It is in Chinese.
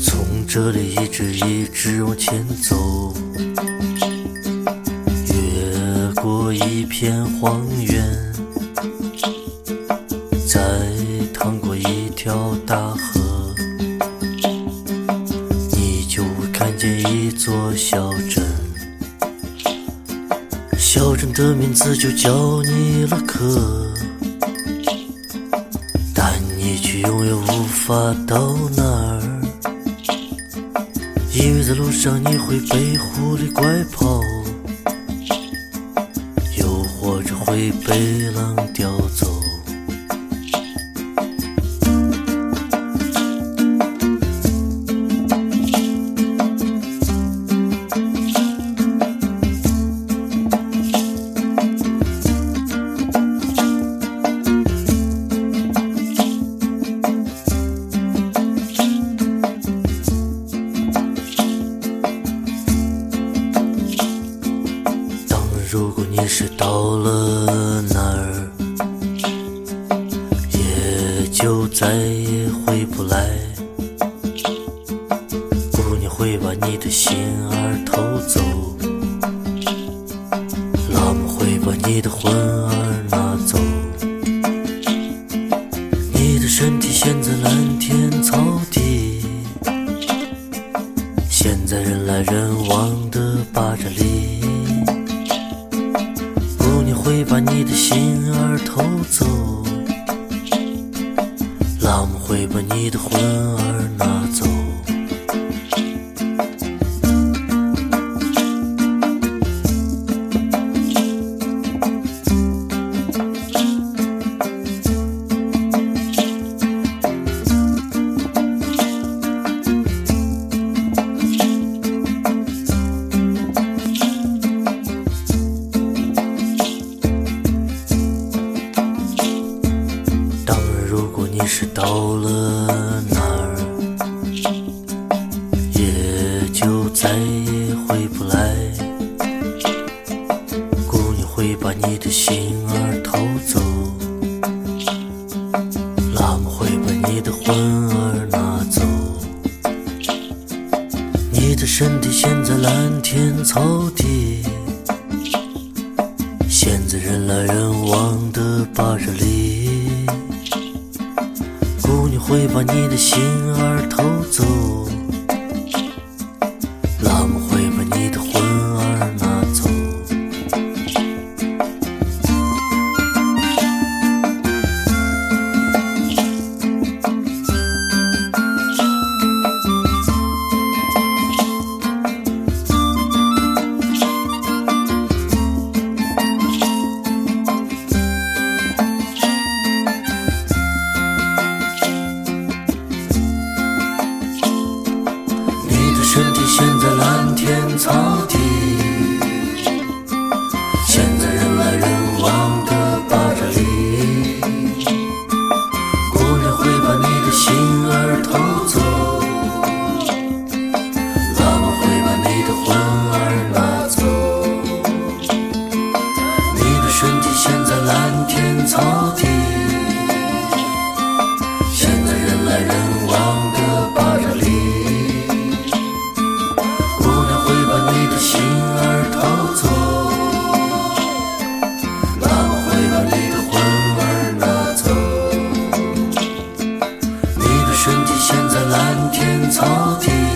从这里一直一直往前走，越过一片荒河，你就会看见一座小镇。小镇的名字就叫尼勒克，但你却永远无法到那儿。因为在路上你会被狐狸拐跑，又或者会被狼叼走。是到了那儿，也就再也回不来。姑娘会把你的心儿偷走，老母会把你的魂儿拿走。你的身体陷在蓝天草地，现在人来人把你的心儿偷走，浪会把你的魂儿拿走。到了那儿，也就再也回不来。姑娘会把你的心儿偷走，老母会把你的魂儿拿走。你的身体现在蓝天草地。现在人来人往的巴扎里，会把你的心儿偷走，出现在蓝天草地。